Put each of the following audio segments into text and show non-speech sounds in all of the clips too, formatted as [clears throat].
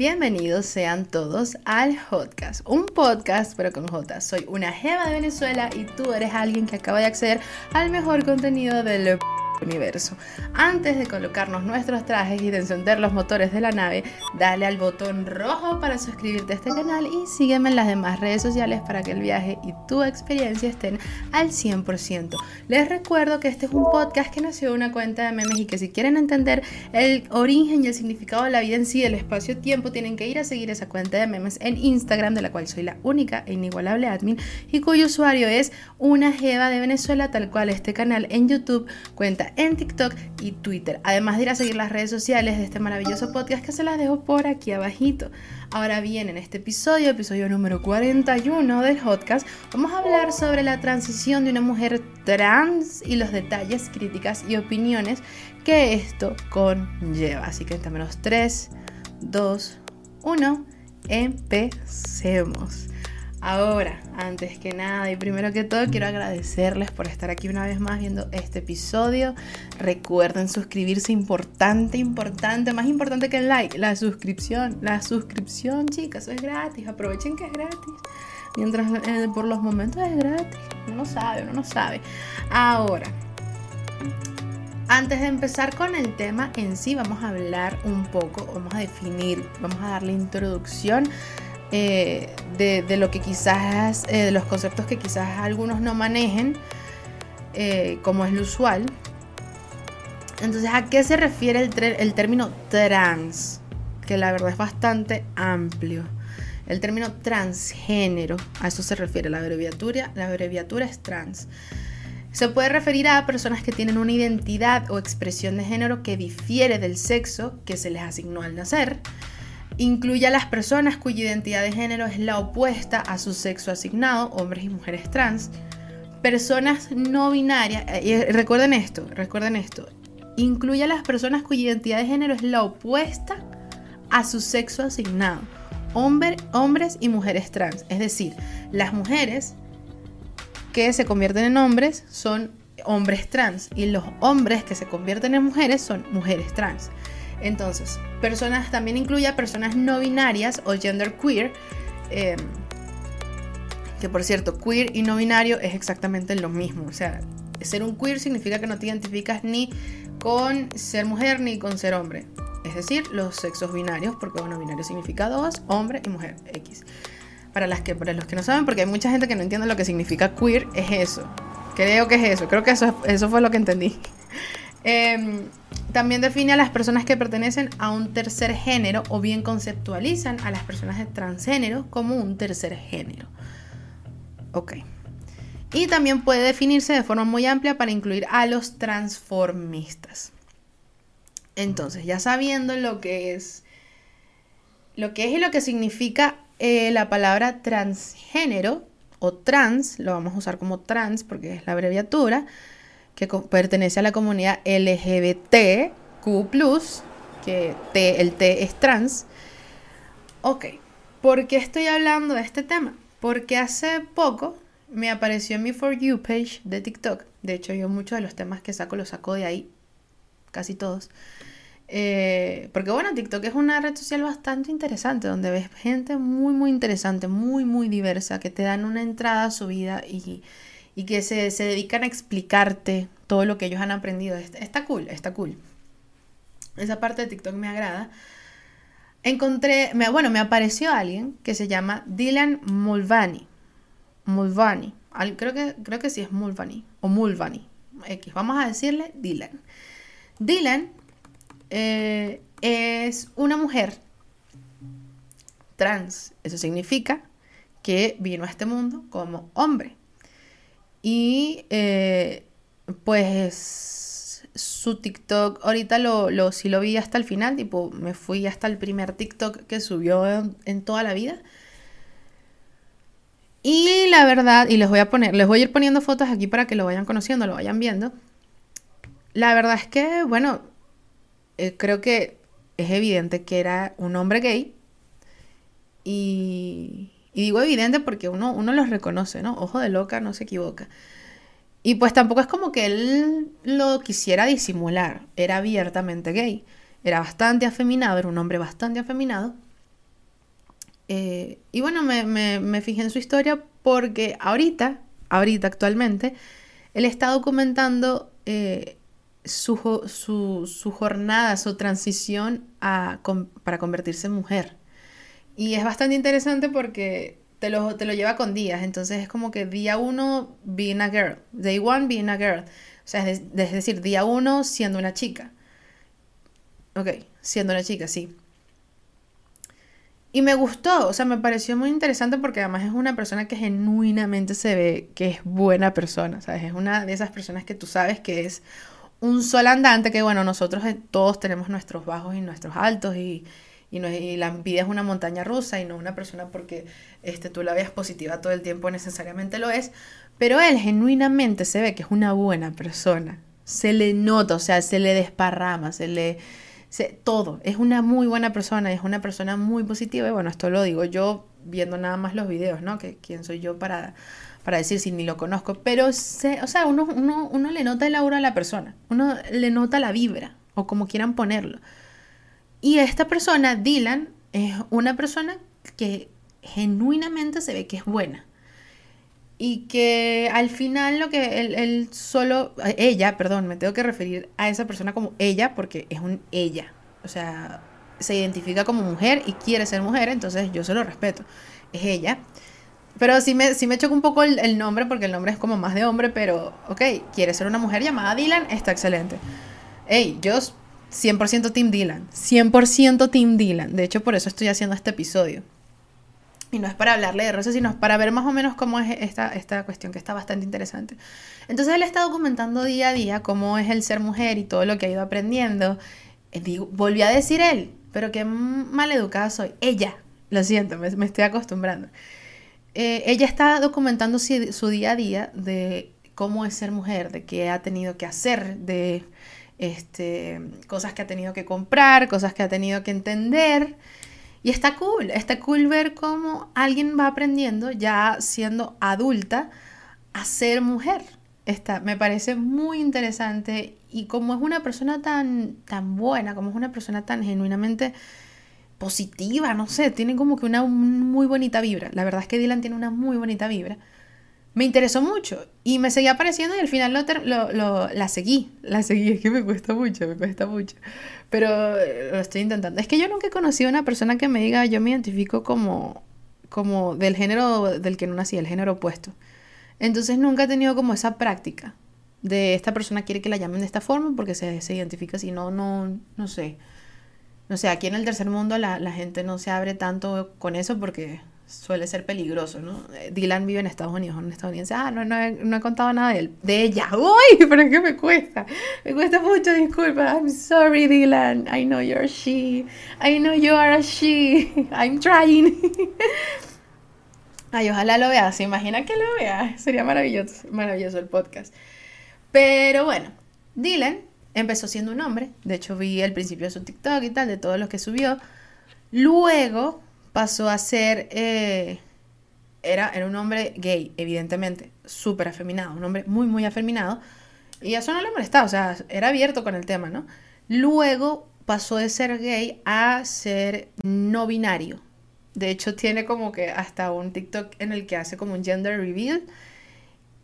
Bienvenidos sean todos al Hotcast, un podcast pero con J. Soy una jeva de Venezuela y tú eres alguien que acaba de acceder al mejor contenido del universo. Antes de colocarnos nuestros trajes y de encender los motores de la nave, dale al botón rojo para suscribirte a este canal y sígueme en las demás redes sociales para que el viaje y tu experiencia estén al 100%. Les recuerdo que este es un podcast que nació de una cuenta de memes y que si quieren entender el origen y el significado de la vida en sí, del espacio-tiempo, tienen que ir a seguir esa cuenta de memes en Instagram, de la cual soy la única e inigualable admin y cuyo usuario es una jeva de Venezuela, tal cual este canal en YouTube cuenta en TikTok y Twitter. Además de ir a seguir las redes sociales de este maravilloso podcast que se las dejo por aquí abajito. Ahora bien, en este episodio, episodio número 41 del podcast, vamos a hablar sobre la transición de una mujer trans y los detalles, críticas y opiniones que esto conlleva. Así que en menos 3, 2, 1, empecemos. Ahora, antes que nada y primero que todo, quiero agradecerles por estar aquí una vez más viendo este episodio. Recuerden suscribirse, importante, importante, más importante que el like, la suscripción. La suscripción, chicas, eso es gratis. Aprovechen que es gratis. Mientras eh, por los momentos es gratis. Uno no sabe, uno no sabe. Ahora, antes de empezar con el tema en sí, vamos a hablar un poco, vamos a definir, vamos a darle introducción eh, de, lo que quizás, eh, de los conceptos que quizás algunos no manejen, eh, como es lo usual. Entonces, ¿a qué se refiere el, el término trans? Que la verdad es bastante amplio. El término transgénero, a eso se refiere la abreviatura, la abreviatura es trans. Se puede referir a personas que tienen una identidad o expresión de género que difiere del sexo que se les asignó al nacer Incluye a las personas cuya identidad de género es la opuesta a su sexo asignado, hombres y mujeres trans. Personas no binarias, eh, y recuerden esto, recuerden esto. Incluye a las personas cuya identidad de género es la opuesta a su sexo asignado, hombres y mujeres trans. Es decir, las mujeres que se convierten en hombres son hombres trans y los hombres que se convierten en mujeres son mujeres trans. Entonces, personas también incluye a personas no binarias o gender queer. Em, que por cierto, queer y no binario es exactamente lo mismo. O sea, ser un queer significa que no te identificas ni con ser mujer ni con ser hombre. Es decir, los sexos binarios, porque bueno, binario significa dos, hombre y mujer, X. Para, las que, para los que no saben, porque hay mucha gente que no entiende lo que significa queer, es eso. Creo que es eso, creo que eso, eso fue lo que entendí. Em, también define a las personas que pertenecen a un tercer género o bien conceptualizan a las personas de transgénero como un tercer género. Ok. Y también puede definirse de forma muy amplia para incluir a los transformistas. Entonces, ya sabiendo lo que es, lo que es y lo que significa eh, la palabra transgénero o trans, lo vamos a usar como trans porque es la abreviatura, que pertenece a la comunidad LGBTQ, que el T es trans. Ok, ¿por qué estoy hablando de este tema? Porque hace poco me apareció en mi For You page de TikTok. De hecho, yo muchos de los temas que saco los saco de ahí, casi todos. Eh, porque bueno, TikTok es una red social bastante interesante, donde ves gente muy, muy interesante, muy, muy diversa, que te dan una entrada a su vida y y que se, dedican a explicarte todo lo que ellos han aprendido. Está, cool, está cool. Esa parte de TikTok me agrada. Encontré, bueno, me apareció alguien que se llama Dylan Mulvani. Mulvani. Creo que, creo que sí es Mulvani. O Mulvani. X. Vamos a decirle Dylan. Dylan eh, es una mujer trans. Eso significa que vino a este mundo como hombre. Y eh, pues su TikTok, ahorita lo, lo, sí lo vi hasta el final, tipo, me fui hasta el primer TikTok que subió en, toda la vida. Y la verdad, y les voy a poner, les voy a ir poniendo fotos aquí para que lo vayan conociendo, lo vayan viendo. La verdad es que, bueno, eh, creo que es evidente que era un hombre gay. Y, digo evidente porque uno, uno los reconoce, ¿no? Ojo de loca, no se equivoca. Y pues tampoco es como que él lo quisiera disimular, era abiertamente gay, era bastante afeminado, era un hombre bastante afeminado. Eh, y bueno, me, me, fijé en su historia porque ahorita, ahorita actualmente, él está documentando eh, su, su, su, jornada, su transición a, para convertirse en mujer. Y es bastante interesante porque te lo, te lo lleva con días. Entonces es como que día uno, being a girl. Day one, being a girl. O sea, es, decir, día uno siendo una chica. Ok, siendo una chica, sí. Y me gustó, o sea, me pareció muy interesante porque además es una persona que genuinamente se ve que es buena persona, ¿sabes? Es una de esas personas que tú sabes que es un sol andante, que bueno, nosotros eh, todos tenemos nuestros bajos y nuestros altos y, y, no, y la envidia es una montaña rusa y no una persona porque este, tú la veas positiva todo el tiempo necesariamente lo es, pero él genuinamente se ve que es una buena persona, se le nota, o sea, se le desparrama, se le todo. Es una muy buena persona, es una persona muy positiva. Y bueno, esto lo digo yo viendo nada más los videos, ¿no? Que quién soy yo para, para decir si ni lo conozco. Pero, se, o sea, uno, uno, uno le nota el aura a la persona, uno le nota la vibra, o como quieran ponerlo. Y esta persona, Dylan, es una persona que genuinamente se ve que es buena y que al final lo que él, solo, ella, perdón, me tengo que referir a esa persona como ella porque es un ella, o sea, se identifica como mujer y quiere ser mujer, entonces yo se lo respeto, es ella. Pero sí me, sí me choca un poco el, nombre porque el nombre es como más de hombre, pero ok, quiere ser una mujer llamada Dylan, está excelente. Hey, yo 100% Team Dylan, 100% Team Dylan, de hecho por eso estoy haciendo este episodio. Y no es para hablarle de Rosa, sino para ver más o menos cómo es esta, esta cuestión que está bastante interesante. Entonces él está documentando día a día cómo es el ser mujer y todo lo que ha ido aprendiendo. Eh, digo, volví a decir él, pero qué mal educada soy. Ella, lo siento, me, estoy acostumbrando. Eh, ella está documentando su, su día a día de cómo es ser mujer, de qué ha tenido que hacer, de este, cosas que ha tenido que comprar, cosas que ha tenido que entender. Y está cool, está cool ver cómo alguien va aprendiendo ya siendo adulta a ser mujer. Está, me parece muy interesante y como es una persona tan, tan buena, como es una persona tan genuinamente positiva, no sé, tiene como que una muy bonita vibra. La verdad es que Dylan tiene una muy bonita vibra me interesó mucho y me seguía apareciendo y al final lo, lo, la seguí, la seguí, es que me cuesta mucho, me cuesta mucho, pero eh, lo estoy intentando. Es que yo nunca he conocido a una persona que me diga, yo me identifico como, como del género del que no nací, el género opuesto. Entonces nunca he tenido como esa práctica de esta persona quiere que la llamen de esta forma porque se, se identifica así, no, no, no sé. No sé, aquí en el tercer mundo la, la gente no se abre tanto con eso porque suele ser peligroso, ¿no? Eh, Dylan vive en Estados Unidos, un estadounidense. Ah, no, no, he, no he contado nada de, él, de ella. [laughs] ¡Uy! Pero es que me cuesta. Me cuesta mucho, disculpa. I'm sorry, Dylan. I know you're a she. I know you are a she. [laughs] I'm trying. [laughs] Ay, ojalá lo veas. ¿Se imagina que lo veas? Sería maravilloso, maravilloso el podcast. Pero bueno, Dylan empezó siendo un hombre. De hecho, vi el principio de su TikTok y tal, de todos los que subió. Luego pasó a ser, eh, era, era un hombre gay, evidentemente, súper afeminado, un hombre muy, muy afeminado, y eso no le molestaba, o sea, era abierto con el tema, ¿no? Luego pasó de ser gay a ser no binario. De hecho, tiene como que hasta un TikTok en el que hace como un gender reveal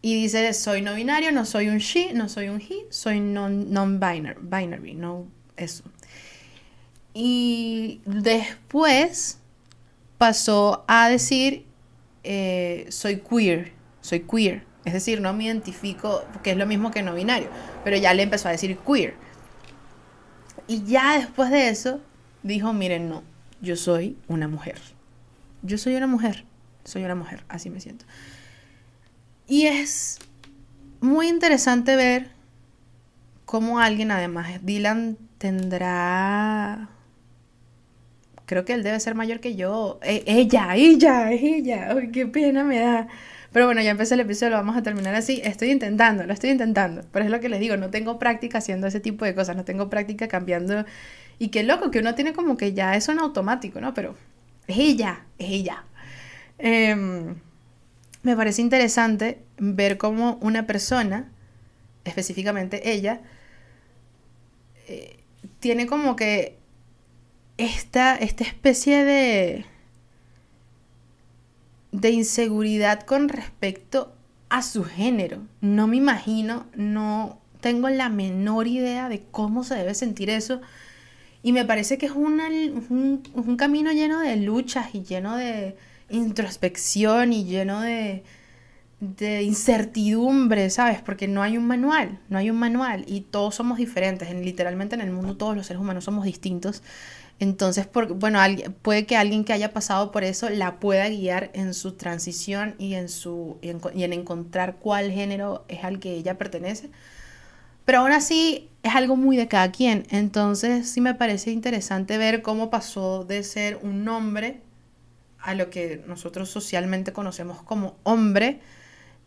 y dice, soy no binario, no soy un she, no soy un he, soy non-binary, binary, no eso. Y después pasó a decir, eh, soy queer, soy queer. Es decir, no me identifico, que es lo mismo que no binario, pero ya le empezó a decir queer. Y ya después de eso, dijo, miren, no, yo soy una mujer. Yo soy una mujer, soy una mujer, así me siento. Y es muy interesante ver cómo alguien, además, Dylan tendrá creo que él debe ser mayor que yo. E, ella, ella, ella. Uy, qué pena me da. Pero bueno, ya empecé el episodio, lo vamos a terminar así. Estoy intentando, lo estoy intentando. Pero es lo que les digo, no tengo práctica haciendo ese tipo de cosas, no tengo práctica cambiando. Y qué loco, que uno tiene como que ya eso en automático, ¿no? Pero es ella, es ella. Em, me parece interesante ver cómo una persona, específicamente ella, eh, tiene como que esta, esta especie de, de inseguridad con respecto a su género. No me imagino, no tengo la menor idea de cómo se debe sentir eso. Y me parece que es un, un camino lleno de luchas y lleno de introspección y lleno de, de incertidumbre, ¿sabes? Porque no hay un manual, no hay un manual y todos somos diferentes. En, literalmente en el mundo todos los seres humanos somos distintos. Entonces, por, bueno, puede que alguien que haya pasado por eso la pueda guiar en su transición y en, su, y en, encontrar cuál género es al que ella pertenece. Pero aún así es algo muy de cada quien. Entonces sí me parece interesante ver cómo pasó de ser un hombre a lo que nosotros socialmente conocemos como hombre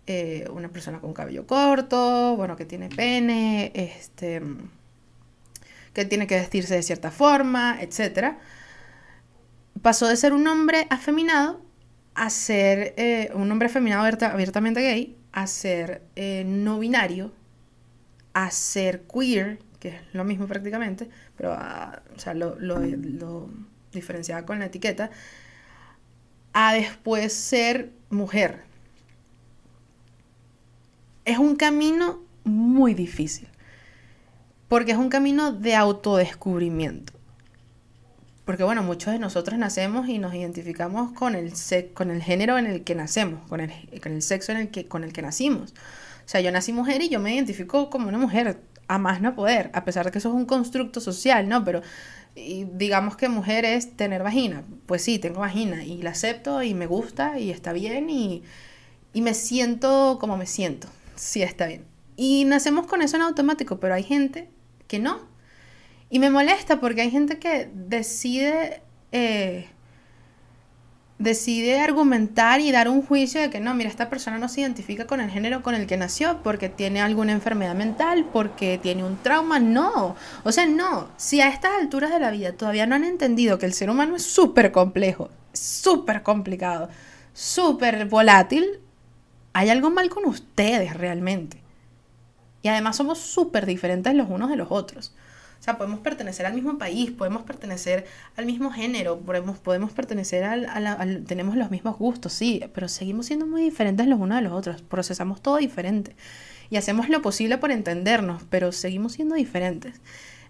eh, una persona con cabello corto, bueno, que tiene pene, este, que tiene que vestirse de cierta forma, etc. Pasó de ser un hombre afeminado a ser eh, un hombre afeminado abiertamente gay, a ser eh, no binario, a ser queer, que es lo mismo prácticamente, pero ah, o sea, lo, lo, lo diferenciaba con la etiqueta, a después ser mujer, es un camino muy difícil, porque es un camino de autodescubrimiento. Porque bueno, muchos de nosotros nacemos y nos identificamos con el, con el género en el que nacemos, con el, con el sexo en el que, con el que nacimos. O sea, yo nací mujer y yo me identifico como una mujer, a más no poder, a pesar de que eso es un constructo social, ¿no? Pero digamos que mujer es tener vagina. Pues sí, tengo vagina y la acepto y me gusta y está bien y, y me siento como me siento sí está bien. Y nacemos con eso en automático, pero hay gente que no. Y me molesta porque hay gente que decide, eh, decide argumentar y dar un juicio de que no, mira, esta persona no se identifica con el género con el que nació porque tiene alguna enfermedad mental, porque tiene un trauma. No, o sea, no. Si a estas alturas de la vida todavía no han entendido que el ser humano es súper complejo, súper complicado, súper volátil, hay algo mal con ustedes realmente. Y además somos súper diferentes los unos de los otros. O sea, podemos pertenecer al mismo país, podemos pertenecer al mismo género, podemos, podemos pertenecer al, Tenemos los mismos gustos, sí, pero seguimos siendo muy diferentes los unos de los otros. Procesamos todo diferente. Y hacemos lo posible por entendernos, pero seguimos siendo diferentes.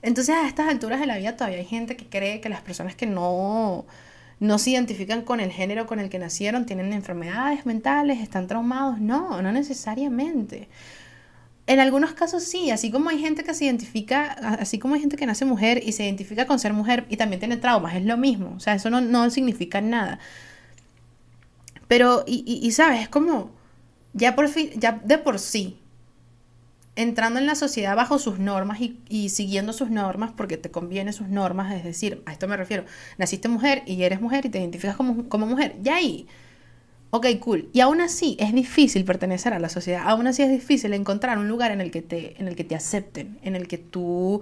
Entonces, a estas alturas de la vida todavía hay gente que cree que las personas que no no se identifican con el género con el que nacieron, tienen enfermedades mentales, están traumados. No, no necesariamente. En algunos casos sí, así como hay gente que se identifica, así como hay gente que nace mujer y se identifica con ser mujer y también tiene traumas, es lo mismo. O sea, eso no, no significa nada. Pero, y, y, y sabes, es como, ya, por fin, ya de por sí, entrando en la sociedad bajo sus normas y, siguiendo sus normas porque te conviene sus normas, es decir, a esto me refiero, naciste mujer y eres mujer y te identificas como, como mujer, ya ahí, ok, cool, y aún así es difícil pertenecer a la sociedad, aún así es difícil encontrar un lugar en el que te, en el que te acepten, en el que tú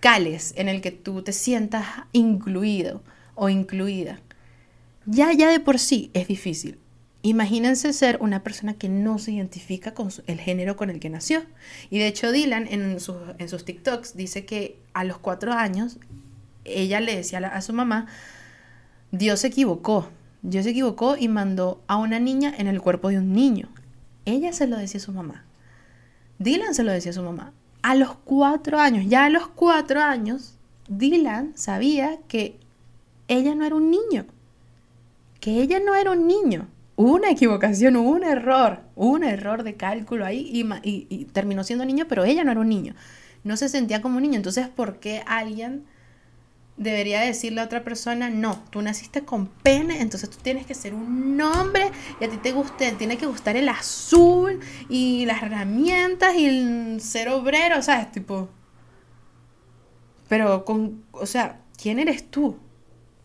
cales, en el que tú te sientas incluido o incluida. Ya, ya de por sí es difícil. Imagínense ser una persona que no se identifica con el género con el que nació. Y de hecho Dylan en sus, en sus TikToks dice que a los cuatro años ella le decía a, su mamá, Dios se equivocó, Dios se equivocó y mandó a una niña en el cuerpo de un niño. Ella se lo decía a su mamá. Dylan se lo decía a su mamá. A los cuatro años, ya a los cuatro años, Dylan sabía que ella no era un niño. Que ella no era un niño una equivocación, un error, un error de cálculo ahí y, terminó siendo niño, pero ella no era un niño, no se sentía como un niño. Entonces, ¿por qué alguien debería decirle a otra persona, no, tú naciste con pene, entonces tú tienes que ser un hombre y a ti te guste, tiene que gustar el azul y las herramientas y el ser obrero, ¿sabes? Tipo, pero con, o sea, ¿quién eres tú?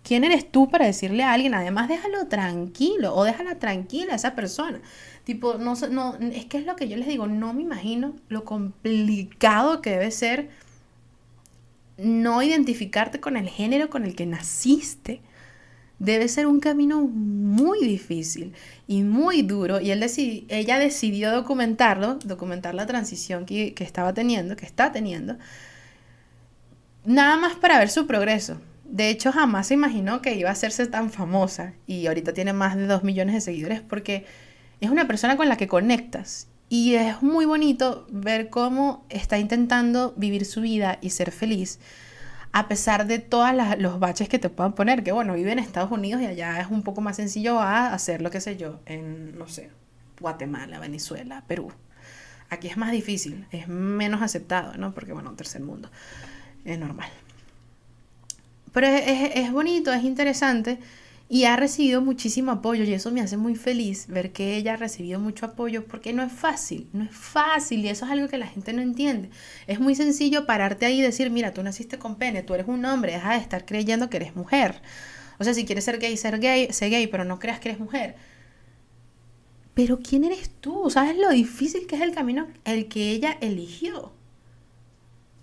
¿Quién eres tú para decirle a alguien? Además, déjalo tranquilo o déjala tranquila a esa persona. Tipo, no, no, es que es lo que yo les digo, no me imagino lo complicado que debe ser no identificarte con el género con el que naciste. Debe ser un camino muy difícil y muy duro. Y ella decidió documentarlo, documentar la transición que, que estaba teniendo, que está teniendo, nada más para ver su progreso De hecho, jamás se imaginó que iba a hacerse tan famosa y ahorita tiene más de 2 millones de seguidores porque es una persona con la que conectas y es muy bonito ver cómo está intentando vivir su vida y ser feliz a pesar de todos los baches que te puedan poner, que bueno, vive en Estados Unidos y allá es un poco más sencillo a hacer lo que sé yo, en, no sé, Guatemala, Venezuela, Perú. Aquí es más difícil, es menos aceptado, ¿no? Porque bueno, tercer mundo, es normal. Pero es, es bonito, es interesante y ha recibido muchísimo apoyo y eso me hace muy feliz ver que ella ha recibido mucho apoyo porque no es fácil, no es fácil y eso es algo que la gente no entiende. Es muy sencillo pararte ahí y decir, mira, tú naciste con pene, tú eres un hombre, deja de estar creyendo que eres mujer. O sea, si quieres ser gay, ser gay, sé gay, pero no creas que eres mujer. Pero ¿quién eres tú? ¿Sabes lo difícil que es el camino el que ella eligió?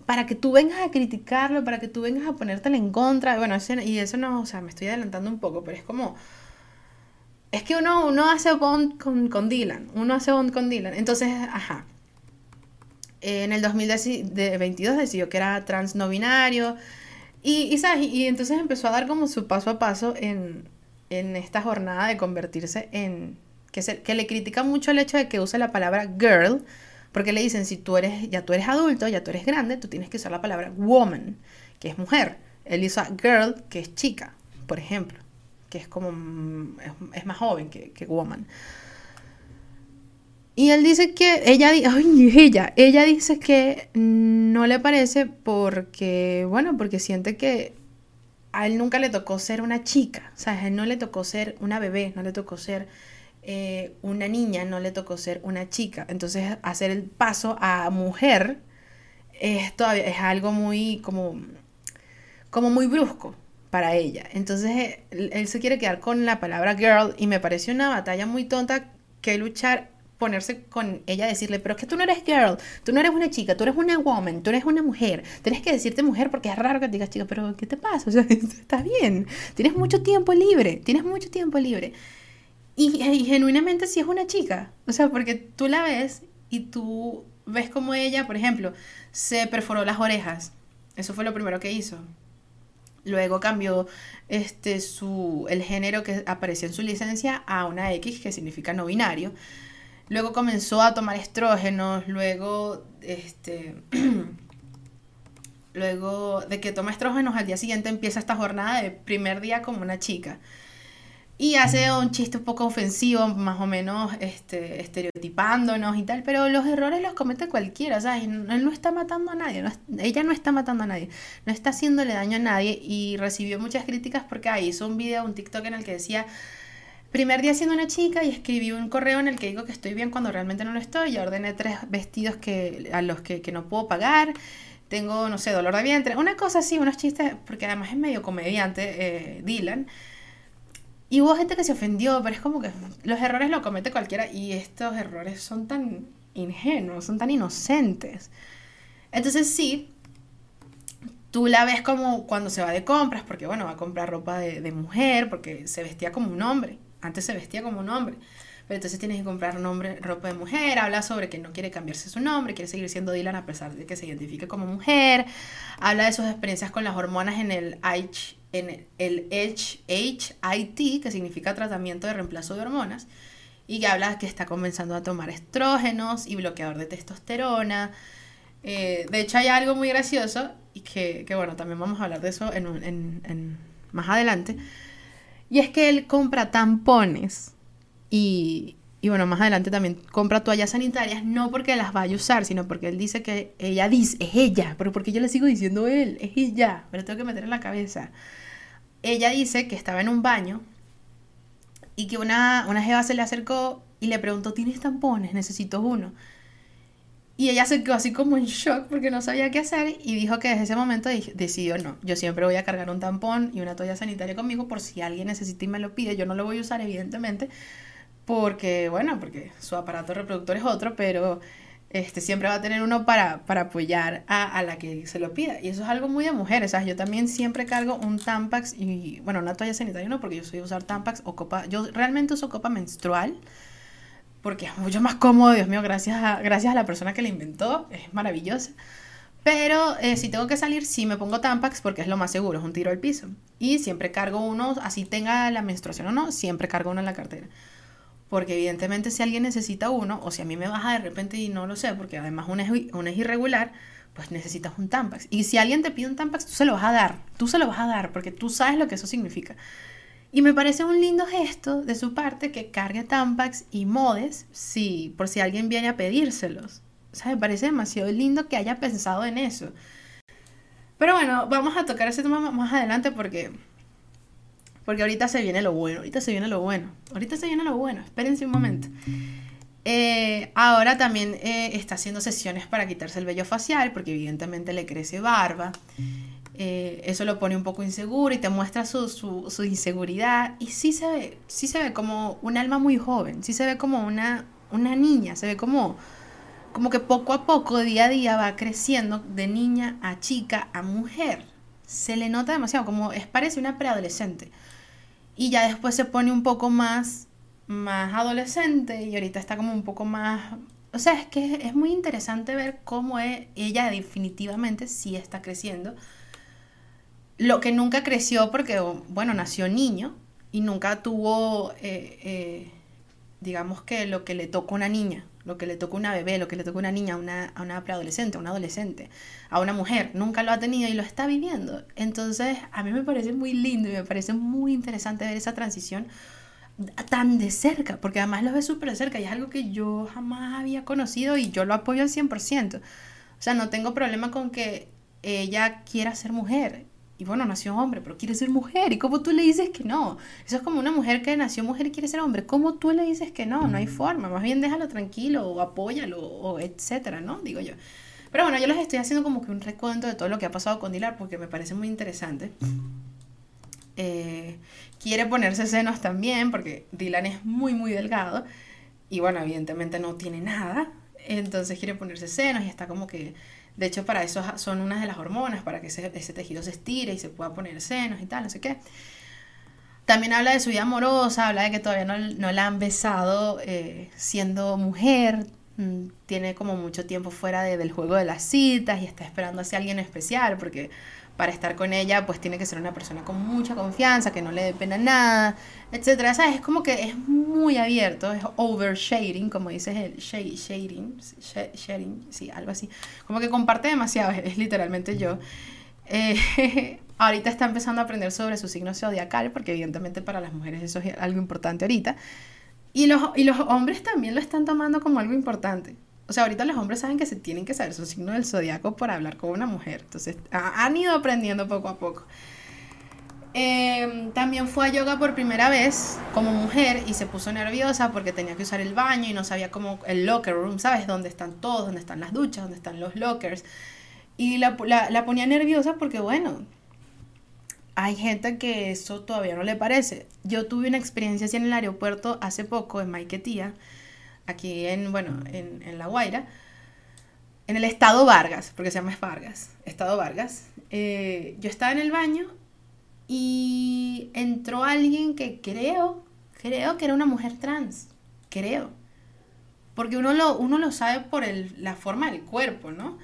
Para que tú vengas a criticarlo, para que tú vengas a ponértelo en contra. Bueno, y eso no, o sea, me estoy adelantando un poco, pero es como... Es que uno, uno hace bond con, con Dylan, uno hace bond con Dylan. Entonces, ajá. En el 2022 decidió que era trans no binario. Y, y, ¿sabes? y, entonces empezó a dar como su paso a paso en, en esta jornada de convertirse en... Que, se, que le critica mucho el hecho de que use la palabra girl porque le dicen, si tú eres, ya tú eres adulto, ya tú eres grande, tú tienes que usar la palabra woman, que es mujer. Él usa girl, que es chica, por ejemplo, que es como, es, más joven que, que, woman. Y él dice que, ella, ella, ella dice que no le parece porque, bueno, porque siente que a él nunca le tocó ser una chica, o sea, a él no le tocó ser una bebé, no le tocó ser eh, una niña, no le tocó ser una chica. Entonces hacer el paso a mujer es, todavía, es algo muy como, como muy brusco para ella. Entonces él, se quiere quedar con la palabra girl y me parece una batalla muy tonta que luchar ponerse con ella, decirle, pero es que tú no eres girl, tú no eres una chica, tú eres una woman, tú eres una mujer, tienes que decirte mujer porque es raro que te digas chica, pero ¿qué te pasa? [laughs] O sea, [laughs] estás bien, tienes mucho tiempo libre, tienes mucho tiempo libre. Y, genuinamente sí es una chica. O sea, porque tú la ves y tú ves como ella, por ejemplo, se perforó las orejas. Eso fue lo primero que hizo. Luego cambió este, su, el género que apareció en su licencia a una X, que significa no binario. Luego comenzó a tomar estrógenos. Luego, este, [clears throat] luego de que toma estrógenos, al día siguiente empieza esta jornada de primer día como una chica. Y hace un chiste un poco ofensivo, más o menos este, estereotipándonos y tal, pero los errores los comete cualquiera, ¿sabes? Él no está matando a nadie, ella no está matando a nadie, no está haciéndole daño a nadie y recibió muchas críticas porque ahí hizo un video, un TikTok en el que decía, primer día siendo una chica y escribí un correo en el que digo que estoy bien cuando realmente no lo estoy, y ordené tres vestidos que, a los que, que no puedo pagar, tengo, no sé, dolor de vientre, una cosa así, unos chistes, porque además es medio comediante, eh, Dylan. Y hubo gente que se ofendió, pero es como que los errores lo comete cualquiera y estos errores son tan ingenuos, son tan inocentes. Entonces sí, tú la ves como cuando se va de compras, porque bueno, va a comprar ropa de, de mujer, porque se vestía como un hombre. Antes se vestía como un hombre. Pero entonces tienes que comprar nombre, ropa de mujer, habla sobre que no quiere cambiarse su nombre, quiere seguir siendo Dylan a pesar de que se identifique como mujer, habla de sus experiencias con las hormonas en el en el HIT, que significa tratamiento de reemplazo de hormonas, y que habla que está comenzando a tomar estrógenos y bloqueador de testosterona. Eh, de hecho, hay algo muy gracioso y que, bueno, también vamos a hablar de eso en, más adelante. Y es que él compra tampones y, y bueno, más adelante también compra toallas sanitarias, no porque las vaya a usar, sino porque él dice que ella dice, es ella, pero porque yo le sigo diciendo él, es ella, pero tengo que meter en la cabeza. Ella dice que estaba en un baño y que una, una jeva se le acercó y le preguntó, ¿tienes tampones? Necesito uno. Y ella se quedó así como en shock porque no sabía qué hacer y dijo que desde ese momento decidió, no, yo siempre voy a cargar un tampón y una toalla sanitaria conmigo por si alguien necesita y me lo pide. Yo no lo voy a usar, evidentemente, porque, bueno, porque su aparato reproductor es otro, pero este, siempre va a tener uno para, para apoyar a, a, la que se lo pida. Y eso es algo muy de mujeres, ¿sabes? Yo también siempre cargo un Tampax y, bueno, una toalla sanitaria no, porque yo soy usar Tampax o copa, yo realmente uso copa menstrual, porque es mucho más cómodo, Dios mío, gracias a, gracias a la persona que la inventó, es maravillosa. Pero eh, si tengo que salir, sí me pongo Tampax porque es lo más seguro, es un tiro al piso. Y siempre cargo uno, así tenga la menstruación o no, siempre cargo uno en la cartera. Porque evidentemente si alguien necesita uno, o si a mí me baja de repente y no lo sé, porque además uno es, uno es irregular, pues necesitas un Tampax. Y si alguien te pide un Tampax, tú se lo vas a dar, tú se lo vas a dar, porque tú sabes lo que eso significa. Y me parece un lindo gesto de su parte que cargue Tampax y modes, si, por si alguien viene a pedírselos. O sea, me parece demasiado lindo que haya pensado en eso. Pero bueno, vamos a tocar ese tema más adelante porque porque ahorita se viene lo bueno, ahorita se viene lo bueno, ahorita se viene lo bueno, espérense un momento. Eh, ahora también eh, está haciendo sesiones para quitarse el vello facial porque evidentemente le crece barba. Eh, eso lo pone un poco inseguro y te muestra su, su, su, inseguridad. Y sí se ve, sí se ve como un alma muy joven, sí se ve como una, una niña, se ve como, como que poco a poco, día a día, va creciendo de niña a chica a mujer. Se le nota demasiado, como es parece una preadolescente y ya después se pone un poco más, más adolescente y ahorita está como un poco más... O sea, es que es muy interesante ver cómo es, ella definitivamente sí está creciendo. Lo que nunca creció porque, bueno, nació niño y nunca tuvo, eh, eh, digamos que lo que le toca a una niña lo que le toca a una bebé, lo que le toca a una niña, a una, a una preadolescente, a una adolescente, a una mujer, nunca lo ha tenido y lo está viviendo. Entonces, a mí me parece muy lindo y me parece muy interesante ver esa transición tan de cerca, porque además lo ve súper cerca y es algo que yo jamás había conocido y yo lo apoyo al 100%. O sea, no tengo problema con que ella quiera ser mujer y bueno, nació hombre, pero quiere ser mujer. ¿Y cómo tú le dices que no? Eso es como una mujer que nació mujer y quiere ser hombre. ¿Cómo tú le dices que no? No hay forma. Más bien déjalo tranquilo o apóyalo o etcétera, ¿no? Digo yo. Pero bueno, yo les estoy haciendo como que un recuento de todo lo que ha pasado con Dilar porque me parece muy interesante. Eh, quiere ponerse senos también porque Dylan es muy, muy delgado. Y bueno, evidentemente no tiene nada. Entonces quiere ponerse senos y está como que de hecho, para eso son unas de las hormonas, para que ese, tejido se estire y se pueda poner senos y tal, no sé qué. También habla de su vida amorosa, habla de que todavía no, la han besado eh, siendo mujer, tiene como mucho tiempo fuera del juego de las citas y está esperando hacia alguien especial, porque para estar con ella, pues tiene que ser una persona con mucha confianza, que no le dé pena nada, etcétera. ¿Sabes? Es como que es muy abierto, es overshading, como dices el shading, sí, algo así. Como que comparte demasiado, [laughs] es, literalmente yo. Eh, [laughs] ahorita está empezando a aprender sobre su signo zodiacal, porque evidentemente para las mujeres eso es algo importante ahorita. Y los, y los hombres también lo están tomando como algo importante. O sea, ahorita los hombres saben que se tienen que saber su signo del zodiaco para hablar con una mujer. Entonces, han ido aprendiendo poco a poco. Em, también fue a yoga por primera vez como mujer y se puso nerviosa porque tenía que usar el baño y no sabía cómo el locker room, ¿sabes? Dónde están todos, dónde están las duchas, dónde están los lockers. Y la, la ponía nerviosa porque, bueno, hay gente que eso todavía no le parece. Yo tuve una experiencia así en el aeropuerto hace poco en Maiquetía aquí en, bueno, en, en La Guaira, en el estado Vargas, porque se llama Vargas, estado Vargas. Eh, yo estaba en el baño y entró alguien que creo, creo que era una mujer trans, creo. Porque uno lo, uno lo sabe por el, la forma del cuerpo, ¿no?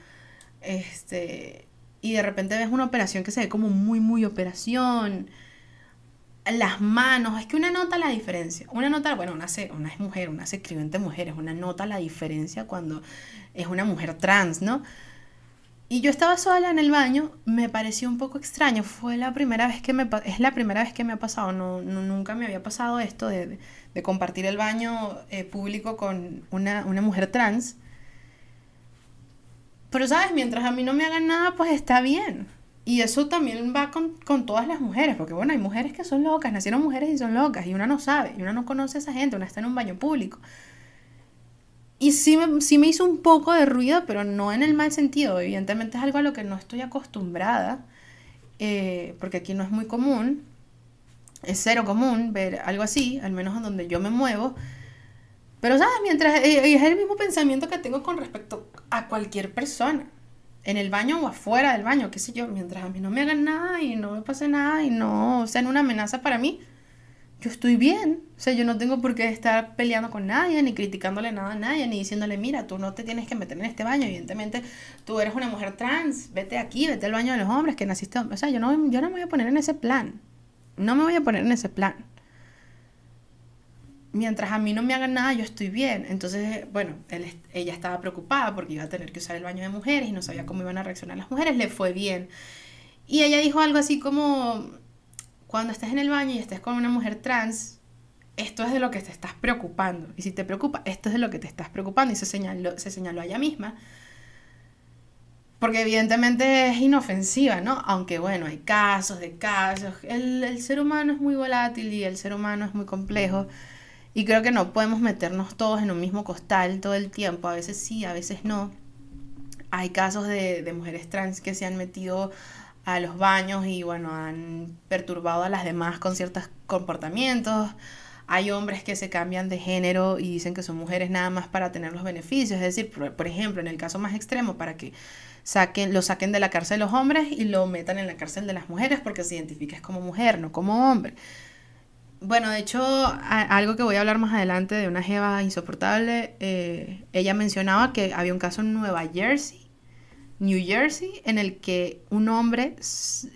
Este, y de repente ves una operación que se ve como muy, muy operación las manos, es que una nota la diferencia. Una nota, bueno, una, una es mujer, una es escribiente mujer, es una nota la diferencia cuando es una mujer trans, ¿no? Y yo estaba sola en el baño, me pareció un poco extraño, fue la primera vez que me, es la primera vez que me ha pasado, no, nunca me había pasado esto de, de, compartir el baño eh, público con una, una mujer trans. Pero, ¿sabes? Mientras a mí no me hagan nada, pues está bien. Y eso también va con, todas las mujeres, porque bueno, hay mujeres que son locas, nacieron mujeres y son locas, y una no sabe, y una no conoce a esa gente, una está en un baño público. Y sí me, sí me hizo un poco de ruido, pero no en el mal sentido, evidentemente es algo a lo que no estoy acostumbrada, eh, porque aquí no es muy común, es cero común ver algo así, al menos en donde yo me muevo. Pero, ¿sabes? Mientras eh, es el mismo pensamiento que tengo con respecto a cualquier persona en el baño o afuera del baño, qué sé yo, mientras a mí no me hagan nada y no me pase nada y no sean una amenaza para mí, yo estoy bien. O sea, yo no tengo por qué estar peleando con nadie, ni criticándole nada a nadie, ni diciéndole, mira, tú no te tienes que meter en este baño. Evidentemente, tú eres una mujer trans, vete aquí, vete al baño de los hombres, que naciste. O sea, yo no, yo no me voy a poner en ese plan. No me voy a poner en ese plan mientras a mí no me hagan nada, yo estoy bien. Entonces, bueno, ella estaba preocupada porque iba a tener que usar el baño de mujeres y no sabía cómo iban a reaccionar las mujeres. Le fue bien. Y ella dijo algo así como, cuando estés en el baño y estés con una mujer trans, esto es de lo que te estás preocupando. Y si te preocupa, esto es de lo que te estás preocupando. Y se señaló, se señaló a ella misma. Porque evidentemente es inofensiva, ¿no? Aunque bueno, hay casos de casos. El, el ser humano es muy volátil y el ser humano es muy complejo. Y creo que no podemos meternos todos en un mismo costal todo el tiempo. A veces sí, a veces no. Hay casos de, mujeres trans que se han metido a los baños y bueno, han perturbado a las demás con ciertos comportamientos. Hay hombres que se cambian de género y dicen que son mujeres nada más para tener los beneficios. Es decir, por, ejemplo, en el caso más extremo, para que saquen, lo saquen de la cárcel los hombres y lo metan en la cárcel de las mujeres porque se identifiques como mujer, no como hombre. Bueno, de hecho, algo que voy a hablar más adelante de una jeva insoportable, eh, ella mencionaba que había un caso en Nueva Jersey, New Jersey, en el que un hombre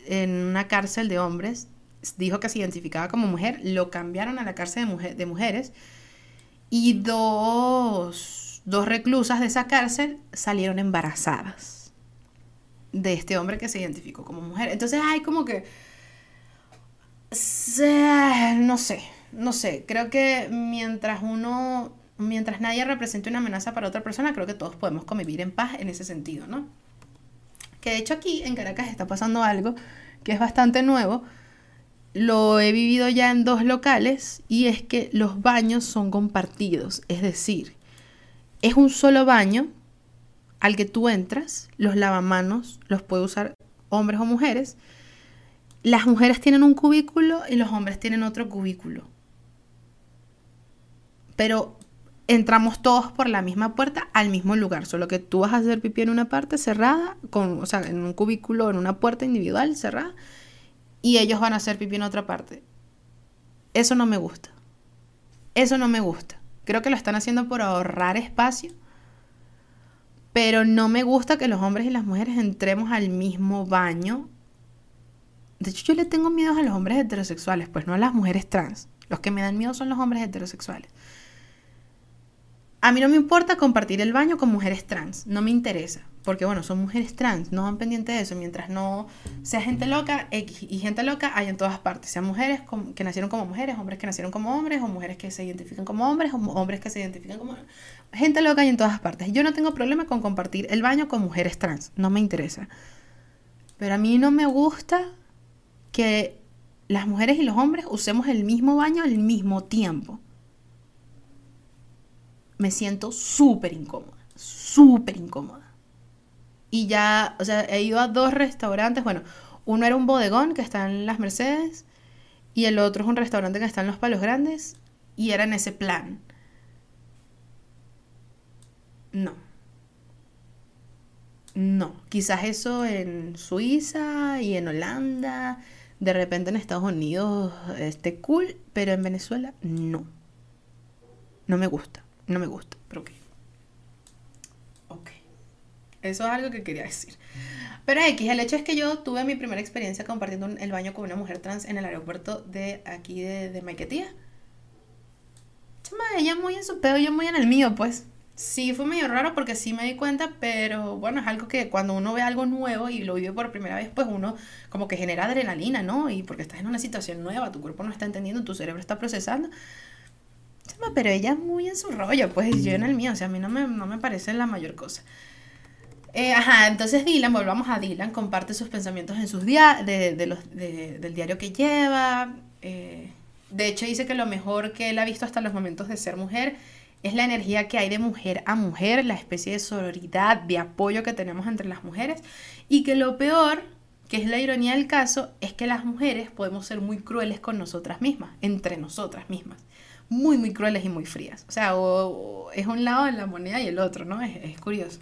en una cárcel de hombres dijo que se identificaba como mujer, lo cambiaron a la cárcel de, de mujeres y dos, dos reclusas de esa cárcel salieron embarazadas de este hombre que se identificó como mujer. Entonces hay como que no sé, no sé. Creo que mientras uno, mientras nadie represente una amenaza para otra persona, creo que todos podemos convivir en paz en ese sentido, ¿no? Que de hecho aquí en Caracas está pasando algo que es bastante nuevo. Lo he vivido ya en dos locales y es que los baños son compartidos. Es decir, es un solo baño al que tú entras, los lavamanos los puede usar hombres o mujeres las mujeres tienen un cubículo y los hombres tienen otro cubículo. Pero entramos todos por la misma puerta al mismo lugar, solo que tú vas a hacer pipí en una parte cerrada, con, o sea, en un cubículo, en una puerta individual cerrada, y ellos van a hacer pipí en otra parte. Eso no me gusta. Eso no me gusta. Creo que lo están haciendo por ahorrar espacio, pero no me gusta que los hombres y las mujeres entremos al mismo baño de hecho, yo le tengo miedo a los hombres heterosexuales, pues no a las mujeres trans. Los que me dan miedo son los hombres heterosexuales. A mí no me importa compartir el baño con mujeres trans, no me interesa, porque bueno, son mujeres trans, no van pendientes de eso, mientras no sea gente loca, y gente loca hay en todas partes, sean mujeres que nacieron como mujeres, hombres que nacieron como hombres, o mujeres que se identifican como hombres, o hombres que se identifican como... Gente loca hay en todas partes. Yo no tengo problema con compartir el baño con mujeres trans, no me interesa. Pero a mí no me gusta que las mujeres y los hombres usemos el mismo baño al mismo tiempo. Me siento súper incómoda, súper incómoda. Y ya, o sea, he ido a dos restaurantes, bueno, uno era un bodegón que está en las Mercedes y el otro es un restaurante que está en los Palos Grandes y era en ese plan. No. No, quizás eso en Suiza y en Holanda de repente en Estados Unidos esté cool, pero en Venezuela no. No me gusta, no me gusta, pero ok. Ok. Eso es algo que quería decir. Pero X, el hecho es que yo tuve mi primera experiencia compartiendo el baño con una mujer trans en el aeropuerto de aquí de, de Maiquetía. Chama, ella muy en su pedo, yo muy en el mío, pues. Sí, fue medio raro porque sí me di cuenta, pero bueno, es algo que cuando uno ve algo nuevo y lo vive por primera vez, pues uno como que genera adrenalina, ¿no? Y porque estás en una situación nueva, tu cuerpo no está entendiendo, tu cerebro está procesando. Pero ella es muy en su rollo, pues yo en el mío, o sea, a mí no me, no me parece la mayor cosa. Eh, ajá, entonces Dylan, volvamos a Dylan, comparte sus pensamientos en sus días, de, de los, de, del diario que lleva. Eh, de hecho, dice que lo mejor que él ha visto hasta los momentos de ser mujer es la energía que hay de mujer a mujer, la especie de sororidad, de apoyo que tenemos entre las mujeres y que lo peor, que es la ironía del caso, es que las mujeres podemos ser muy crueles con nosotras mismas, entre nosotras mismas, muy, muy crueles y muy frías. O sea, es un lado de la moneda y el otro, ¿no? Es, curioso.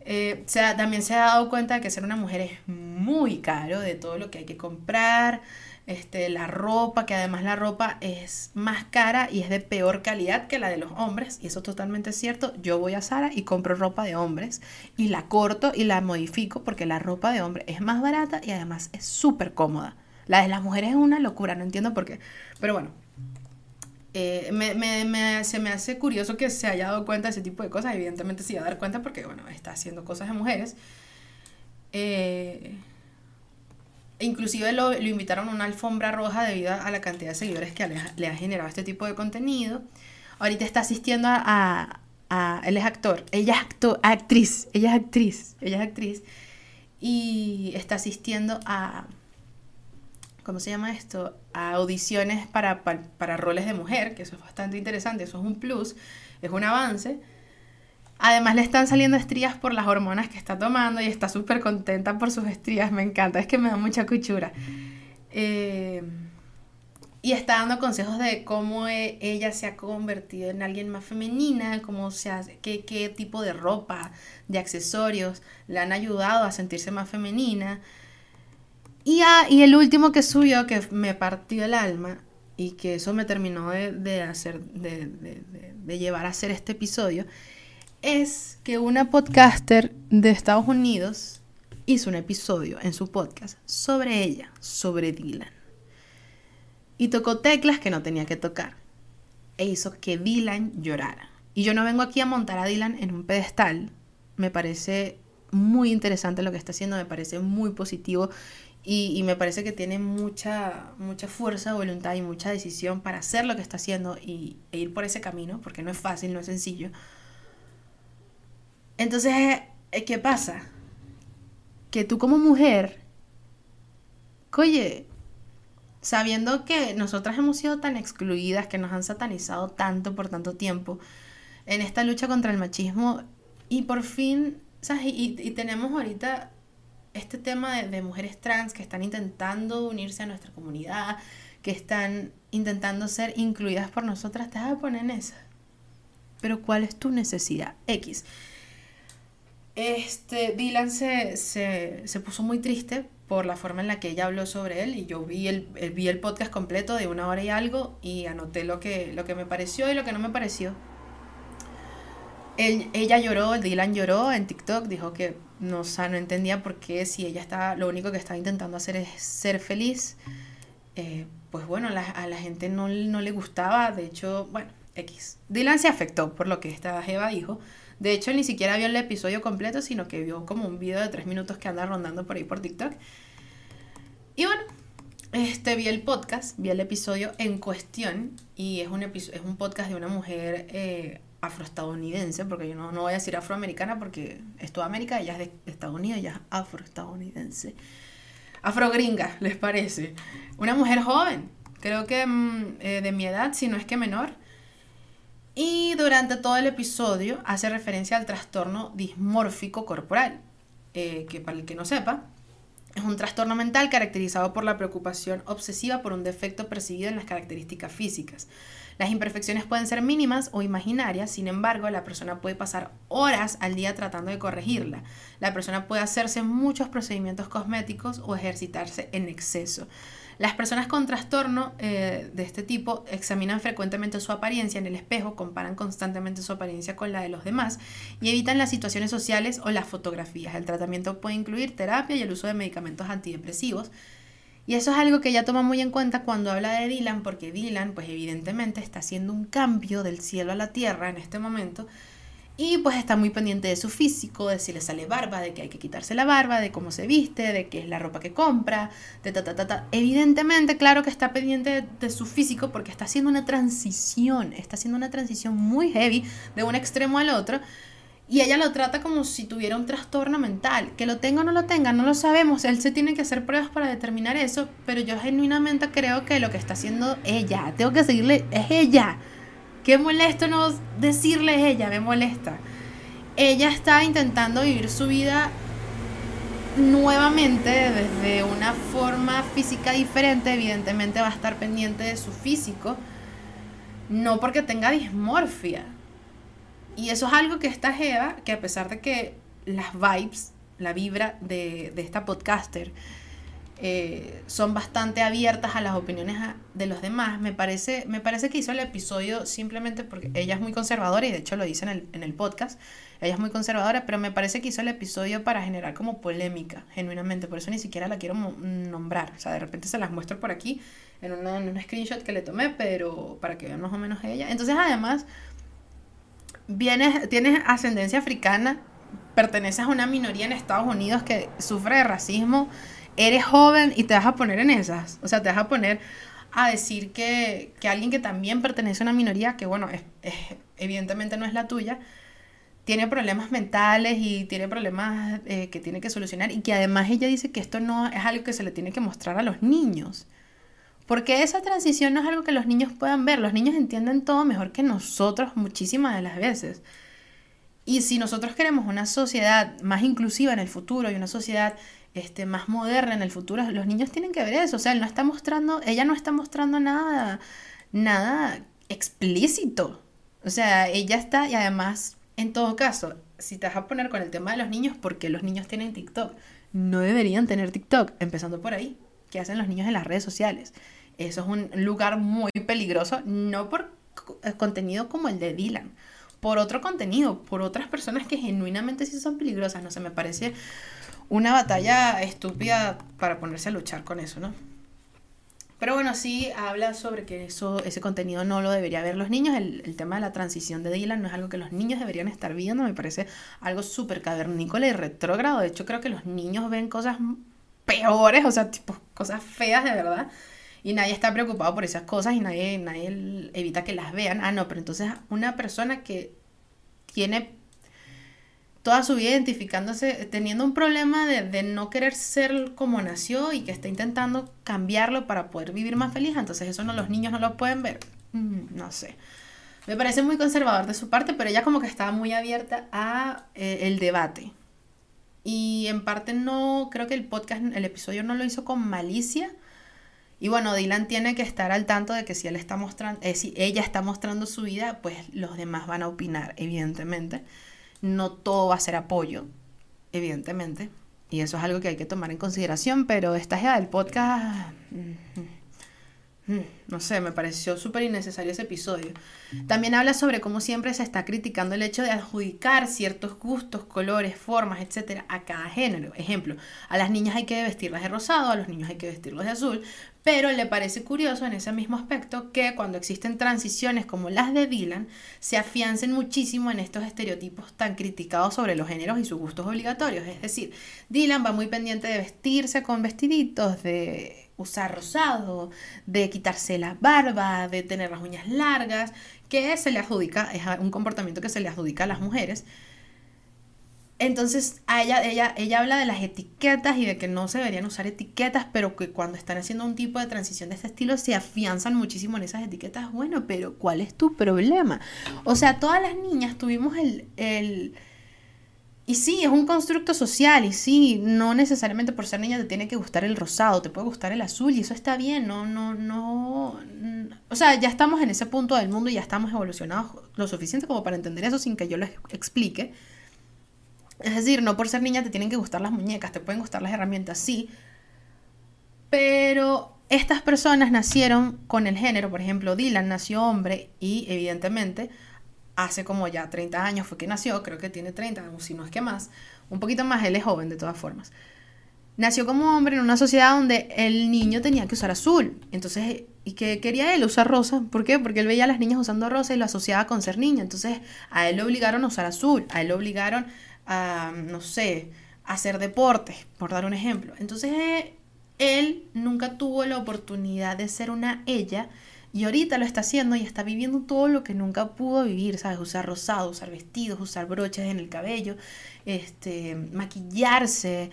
Eh, también se ha dado cuenta de que ser una mujer es muy caro, de todo lo que hay que comprar, este, la ropa, que además la ropa es más cara y es de peor calidad que la de los hombres, y eso es totalmente cierto. Yo voy a Sara y compro ropa de hombres y la corto y la modifico porque la ropa de hombre es más barata y además es súper cómoda. La de las mujeres es una locura, no entiendo por qué. Pero bueno, eh, me, se me hace curioso que se haya dado cuenta de ese tipo de cosas. Evidentemente se iba a dar cuenta porque, bueno, está haciendo cosas de mujeres. Eh, inclusive lo, lo, invitaron a una alfombra roja debido a la cantidad de seguidores que le, ha generado este tipo de contenido. Ahorita está asistiendo a, a, él es actor, ella es actor, actriz, ella es actriz, ella es actriz y está asistiendo a, ¿cómo se llama esto? A audiciones para, para, para roles de mujer, que eso es bastante interesante, eso es un plus, es un avance Además le están saliendo estrías por las hormonas que está tomando y está súper contenta por sus estrías, me encanta, es que me da mucha cuchura. Eh, y está dando consejos de cómo e, ella se ha convertido en alguien más femenina, cómo se hace, qué, qué tipo de ropa, de accesorios le han ayudado a sentirse más femenina. Y, y el último que subió, que me partió el alma, y que eso me terminó de, hacer, de, de llevar a hacer este episodio, es que una podcaster de Estados Unidos hizo un episodio en su podcast sobre ella, sobre Dylan. Y tocó teclas que no tenía que tocar. E hizo que Dylan llorara. Y yo no vengo aquí a montar a Dylan en un pedestal. Me parece muy interesante lo que está haciendo, me parece muy positivo y, me parece que tiene mucha, mucha fuerza, voluntad y mucha decisión para hacer lo que está haciendo y, e ir por ese camino, porque no es fácil, no es sencillo. Entonces, eh, ¿qué pasa? Que tú como mujer, oye, sabiendo que nosotras hemos sido tan excluidas, que nos han satanizado tanto por tanto tiempo en esta lucha contra el machismo, y por fin, ¿sabes? Y, tenemos ahorita este tema de, de, mujeres trans que están intentando unirse a nuestra comunidad, que están intentando ser incluidas por nosotras, te vas a poner en esa. Pero ¿cuál es tu necesidad? X. Este, Dylan se, se, puso muy triste por la forma en la que ella habló sobre él y yo vi el, vi el podcast completo de una hora y algo y anoté lo que, lo que me pareció y lo que no me pareció. ella lloró, Dylan lloró en TikTok, dijo que no, no entendía por qué si ella está, lo único que estaba intentando hacer es ser feliz. Eh, pues bueno, a la gente no, no le gustaba, de hecho, bueno, X. Dylan se afectó por lo que esta Eva dijo de hecho, ni siquiera vio el episodio completo, sino que vio como un video de tres minutos que anda rondando por ahí por TikTok. Y bueno, este, vi el podcast, vi el episodio en cuestión y es un, es un podcast de una mujer eh, afroestadounidense, porque yo no, no voy a decir afroamericana porque es toda América, ella es de Estados Unidos, ella es afroestadounidense. Afrogringa, ¿les parece? Una mujer joven, creo que mm, eh, de mi edad, si no es que menor y durante todo el episodio hace referencia al trastorno dismórfico corporal, eh, que para el que no sepa, es un trastorno mental caracterizado por la preocupación obsesiva por un defecto percibido en las características físicas. Las imperfecciones pueden ser mínimas o imaginarias, sin embargo, la persona puede pasar horas al día tratando de corregirla. La persona puede hacerse muchos procedimientos cosméticos o ejercitarse en exceso. Las personas con trastorno eh, de este tipo examinan frecuentemente su apariencia en el espejo, comparan constantemente su apariencia con la de los demás y evitan las situaciones sociales o las fotografías. El tratamiento puede incluir terapia y el uso de medicamentos antidepresivos. Y eso es algo que ella toma muy en cuenta cuando habla de Dylan, porque Dylan, pues evidentemente está haciendo un cambio del cielo a la tierra en este momento y pues está muy pendiente de su físico, de si le sale barba, de que hay que quitarse la barba, de cómo se viste, de qué es la ropa que compra, de ta, ta, ta, ta. Evidentemente, claro que está pendiente de, su físico porque está haciendo una transición, está haciendo una transición muy heavy de un extremo al otro. Y ella lo trata como si tuviera un trastorno mental. Que lo tenga o no lo tenga, no lo sabemos. Él se tiene que hacer pruebas para determinar eso. Pero yo genuinamente creo que lo que está haciendo ella, tengo que seguirle, es ella Qué molesto no decirle ella, me molesta. Ella está intentando vivir su vida nuevamente desde una forma física diferente, evidentemente va a estar pendiente de su físico, no porque tenga dismorfia. Y eso es algo que esta Jeva, que a pesar de que las vibes, la vibra de esta podcaster eh, son bastante abiertas a las opiniones de los demás. Me parece, me parece que hizo el episodio simplemente porque ella es muy conservadora y de hecho lo dice en el, en el podcast. Ella es muy conservadora, pero me parece que hizo el episodio para generar como polémica, genuinamente. Por eso ni siquiera la quiero nombrar. O sea, de repente se las muestro por aquí en, una, en un screenshot que le tomé, pero para que vean más o menos ella. Entonces, además, vienes, tienes ascendencia africana, perteneces a una minoría en Estados Unidos que sufre de racismo eres joven y te vas a poner en esas. O sea, te vas a poner a decir que, alguien que también pertenece a una minoría, que bueno, evidentemente no es la tuya, tiene problemas mentales y tiene problemas eh, que tiene que solucionar y que además ella dice que esto no es algo que se le tiene que mostrar a los niños. Porque esa transición no es algo que los niños puedan ver. Los niños entienden todo mejor que nosotros muchísimas de las veces. Y si nosotros queremos una sociedad más inclusiva en el futuro y una sociedad este, más moderna en el futuro, los niños tienen que ver eso. O sea, él no está mostrando, ella no está mostrando nada, nada explícito. O sea, ella está, y además, en todo caso, si te vas a poner con el tema de los niños, porque los niños tienen TikTok? No deberían tener TikTok, empezando por ahí. ¿Qué hacen los niños en las redes sociales? Eso es un lugar muy peligroso, no por contenido como el de Dylan, por otro contenido, por otras personas que genuinamente sí son peligrosas. No sé, me parece una batalla estúpida para ponerse a luchar con eso, ¿no? Pero bueno, sí habla sobre que eso, ese contenido no lo debería ver los niños. El, tema de la transición de Dylan no es algo que los niños deberían estar viendo. Me parece algo súper cavernícola y retrógrado. De hecho, creo que los niños ven cosas peores, o sea, tipo cosas feas de verdad. Y nadie está preocupado por esas cosas y nadie, nadie evita que las vean. Ah, no, pero entonces una persona que tiene toda su vida identificándose, teniendo un problema de, no querer ser como nació y que está intentando cambiarlo para poder vivir más feliz, entonces eso no los niños no lo pueden ver. Mm, no sé. Me parece muy conservador de su parte, pero ella como que estaba muy abierta a eh, el debate. Y en parte no, creo que el podcast, el episodio no lo hizo con malicia. Y bueno, Dylan tiene que estar al tanto de que si él está mostrando, eh, si ella está mostrando su vida, pues los demás van a opinar, evidentemente no todo va a ser apoyo, evidentemente. Y eso es algo que hay que tomar en consideración, pero esta ya del podcast... Mm, mm, mm, no sé, me pareció súper innecesario ese episodio. También habla sobre cómo siempre se está criticando el hecho de adjudicar ciertos gustos, colores, formas, etcétera, a cada género. Ejemplo, a las niñas hay que vestirlas de rosado, a los niños hay que vestirlos de azul, pero le parece curioso en ese mismo aspecto que cuando existen transiciones como las de Dylan, se afiancen muchísimo en estos estereotipos tan criticados sobre los géneros y sus gustos obligatorios. Es decir, Dylan va muy pendiente de vestirse con vestiditos, de usar rosado, de quitarse la barba, de tener las uñas largas, que se le adjudica, es un comportamiento que se le adjudica a las mujeres entonces, a ella, ella, ella habla de las etiquetas y de que no se deberían usar etiquetas, pero que cuando están haciendo un tipo de transición de este estilo se afianzan muchísimo en esas etiquetas. Bueno, pero ¿cuál es tu problema? O sea, todas las niñas tuvimos el, el... Y sí, es un constructo social y sí, no necesariamente por ser niña te tiene que gustar el rosado, te puede gustar el azul y eso está bien, no, no, no... O sea, ya estamos en ese punto del mundo y ya estamos evolucionados lo suficiente como para entender eso sin que yo lo explique es decir, no por ser niña te tienen que gustar las muñecas, te pueden gustar las herramientas, sí. Pero estas personas nacieron con el género, por ejemplo, Dylan nació hombre y evidentemente hace como ya 30 años fue que nació, creo que tiene 30, si no es que más, un poquito más, él es joven de todas formas. Nació como hombre en una sociedad donde el niño tenía que usar azul. Entonces, ¿y qué quería él? Usar rosa. ¿Por qué? Porque él veía a las niñas usando rosa y lo asociaba con ser niña. Entonces, a él lo obligaron a usar azul, a él lo obligaron a, no sé, hacer deportes, por dar un ejemplo. Entonces, él nunca tuvo la oportunidad de ser una ella y ahorita lo está haciendo y está viviendo todo lo que nunca pudo vivir, ¿sabes? Usar rosado, usar vestidos, usar broches en el cabello, este, maquillarse,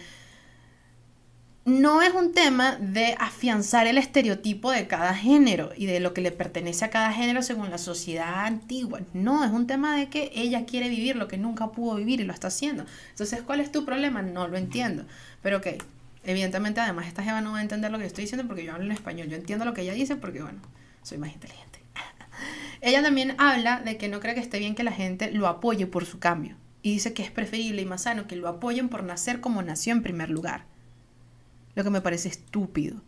no es un tema de afianzar el estereotipo de cada género y de lo que le pertenece a cada género según la sociedad antigua. No, es un tema de que ella quiere vivir lo que nunca pudo vivir y lo está haciendo. Entonces, ¿cuál es tu problema? No lo entiendo. Pero ok, evidentemente además esta jeva no va a entender lo que estoy diciendo porque yo hablo en español. Yo entiendo lo que ella dice porque, bueno, soy más inteligente. [laughs] ella también habla de que no cree que esté bien que la gente lo apoye por su cambio. y dice que es preferible y más sano que lo apoyen por nacer como nació en primer lugar. Lo que me parece estúpido.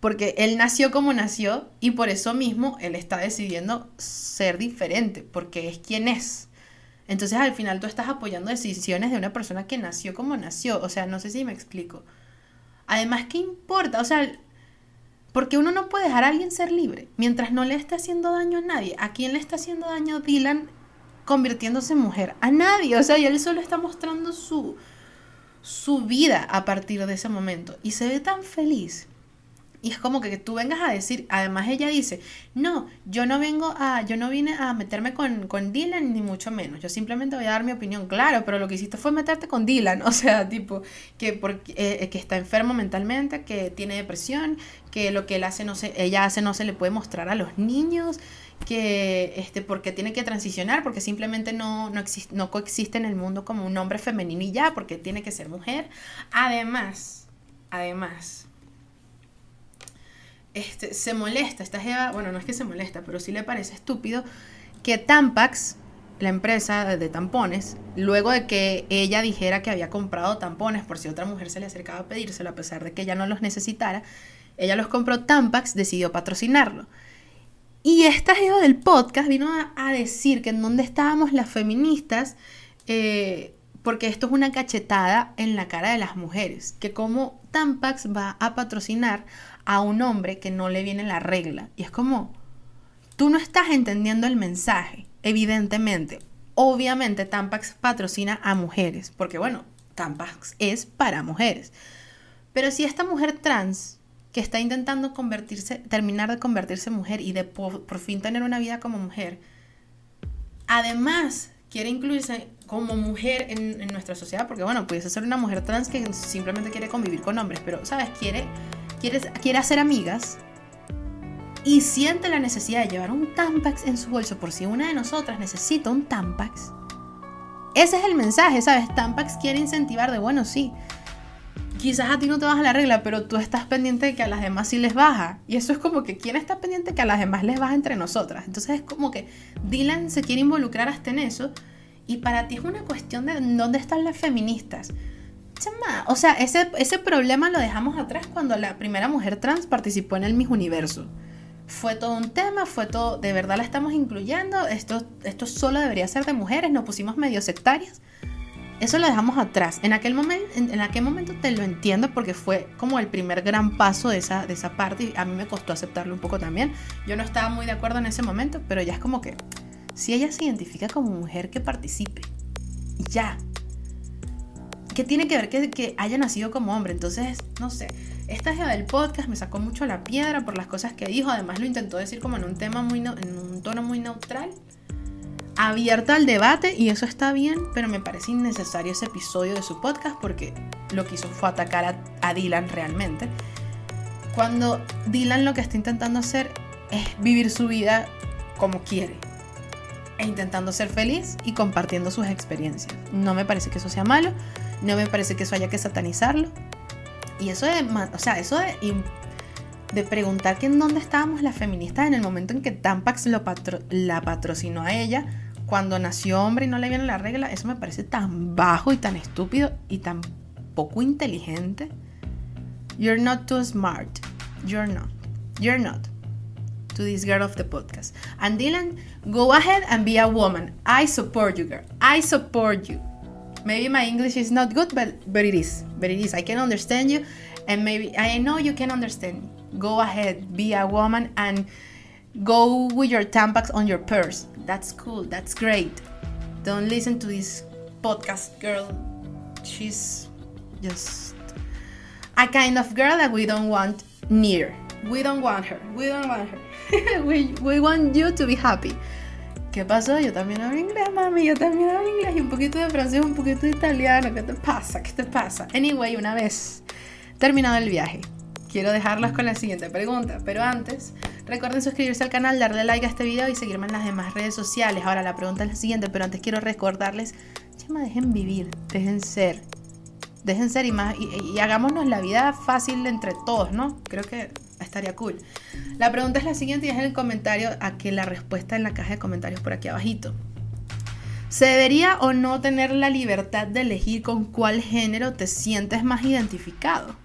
Porque él nació como nació y por eso mismo él está decidiendo ser diferente, porque es quien es. Entonces al final tú estás apoyando decisiones de una persona que nació como nació. O sea, no sé si me explico. Además, ¿qué importa? O sea, porque uno no puede dejar a alguien ser libre mientras no le esté haciendo daño a nadie. ¿A quién le está haciendo daño Dylan convirtiéndose en mujer? A nadie. O sea, y él solo está mostrando su, su vida a partir de ese momento. Y se ve tan feliz. Y es como que tú vengas a decir, además ella dice, no, yo no vengo a, yo no vine a meterme con, con Dylan ni mucho menos, yo simplemente voy a dar mi opinión, claro, pero lo que hiciste fue meterte con Dylan, [laughs] o sea, tipo, que, porque, eh, que está enfermo mentalmente, que tiene depresión, que lo que él hace no se, ella hace no se le puede mostrar a los niños, que este, porque tiene que transicionar, porque simplemente no, no, existe, no coexiste en el mundo como un hombre femenino y ya, porque tiene que ser mujer. Además, además, este, se molesta, esta Jeva, bueno, no es que se molesta, pero sí le parece estúpido que Tampax, la empresa de tampones, luego de que ella dijera que había comprado tampones por si otra mujer se le acercaba a pedírselo, a pesar de que ella no los necesitara, ella los compró Tampax, decidió patrocinarlo. Y esta Jeva del podcast vino a, decir que en dónde estábamos las feministas, eh, porque esto es una cachetada en la cara de las mujeres, que como Tampax va a patrocinar a un hombre que no le viene la regla. Y es como, tú no estás entendiendo el mensaje, evidentemente. Obviamente Tampax patrocina a mujeres, porque bueno, Tampax es para mujeres. Pero si esta mujer trans que está intentando convertirse, terminar de convertirse en mujer y de por, fin tener una vida como mujer, además quiere incluirse como mujer en, nuestra sociedad, porque bueno, puedes ser una mujer trans que simplemente quiere convivir con hombres, pero, ¿sabes? Quiere quiere, hacer amigas y siente la necesidad de llevar un Tampax en su bolso por si una de nosotras necesita un Tampax. Ese es el mensaje, ¿sabes? Tampax quiere incentivar de, bueno, sí, quizás a ti no te baja la regla, pero tú estás pendiente de que a las demás sí les baja. Y eso es como que, ¿quién está pendiente de que a las demás les baja entre nosotras? Entonces es como que Dylan se quiere involucrar hasta en eso. Y para ti es una cuestión de dónde están las feministas o sea, ese, ese problema lo dejamos atrás cuando la primera mujer trans participó en el Miss Universo. Fue todo un tema, fue todo, de verdad la estamos incluyendo, esto, esto solo debería ser de mujeres, nos pusimos medio sectarias. Eso lo dejamos atrás. En aquel, momento, en, aquel momento te lo entiendo porque fue como el primer gran paso de esa, de esa parte y a mí me costó aceptarlo un poco también. Yo no estaba muy de acuerdo en ese momento, pero ya es como que si ella se identifica como mujer que participe, ya, ¿Qué tiene que ver que, haya nacido como hombre? Entonces, no sé, esta idea del podcast me sacó mucho la piedra por las cosas que dijo, además lo intentó decir como en un tema muy, en un tono muy neutral, abierto al debate y eso está bien, pero me parece innecesario ese episodio de su podcast porque lo que hizo fue atacar a, a Dylan realmente. Cuando Dylan lo que está intentando hacer es vivir su vida como quiere, e intentando ser feliz y compartiendo sus experiencias. No me parece que eso sea malo, no me parece que eso haya que satanizarlo. Y eso de, o sea, eso de, de preguntar que en dónde estábamos las feministas en el momento en que Tampax lo la patrocinó a ella cuando nació hombre y no le viene la regla, eso me parece tan bajo y tan estúpido y tan poco inteligente. You're not too smart. You're not. You're not. To this girl of the podcast. And Dylan, go ahead and be a woman. I support you, girl. I support you. Maybe my English is not good, but but it is. But it is. I can understand you, and maybe I know you can understand. me. Go ahead, be a woman, and go with your tampax on your purse. That's cool. That's great. Don't listen to this podcast girl. She's just a kind of girl that we don't want near. We don't want her. We don't want her. [laughs] we, we want you to be happy. ¿Qué pasó? Yo también hablo inglés, mami, yo también hablo inglés y un poquito de francés, un poquito de italiano. ¿Qué te pasa? ¿Qué te pasa? Anyway, una vez terminado el viaje, quiero dejarlos con la siguiente pregunta, pero antes, recuerden suscribirse al canal, darle like a este video y seguirme en las demás redes sociales. Ahora la pregunta es la siguiente, pero antes quiero recordarles, chama, dejen vivir, dejen ser, dejen ser y más, y, y hagámonos la vida fácil entre todos, ¿no? Creo que estaría cool. La pregunta es la siguiente y es en el comentario a que la respuesta en la caja de comentarios por aquí abajito. ¿Se debería o no tener la libertad de elegir con cuál género te sientes más identificado?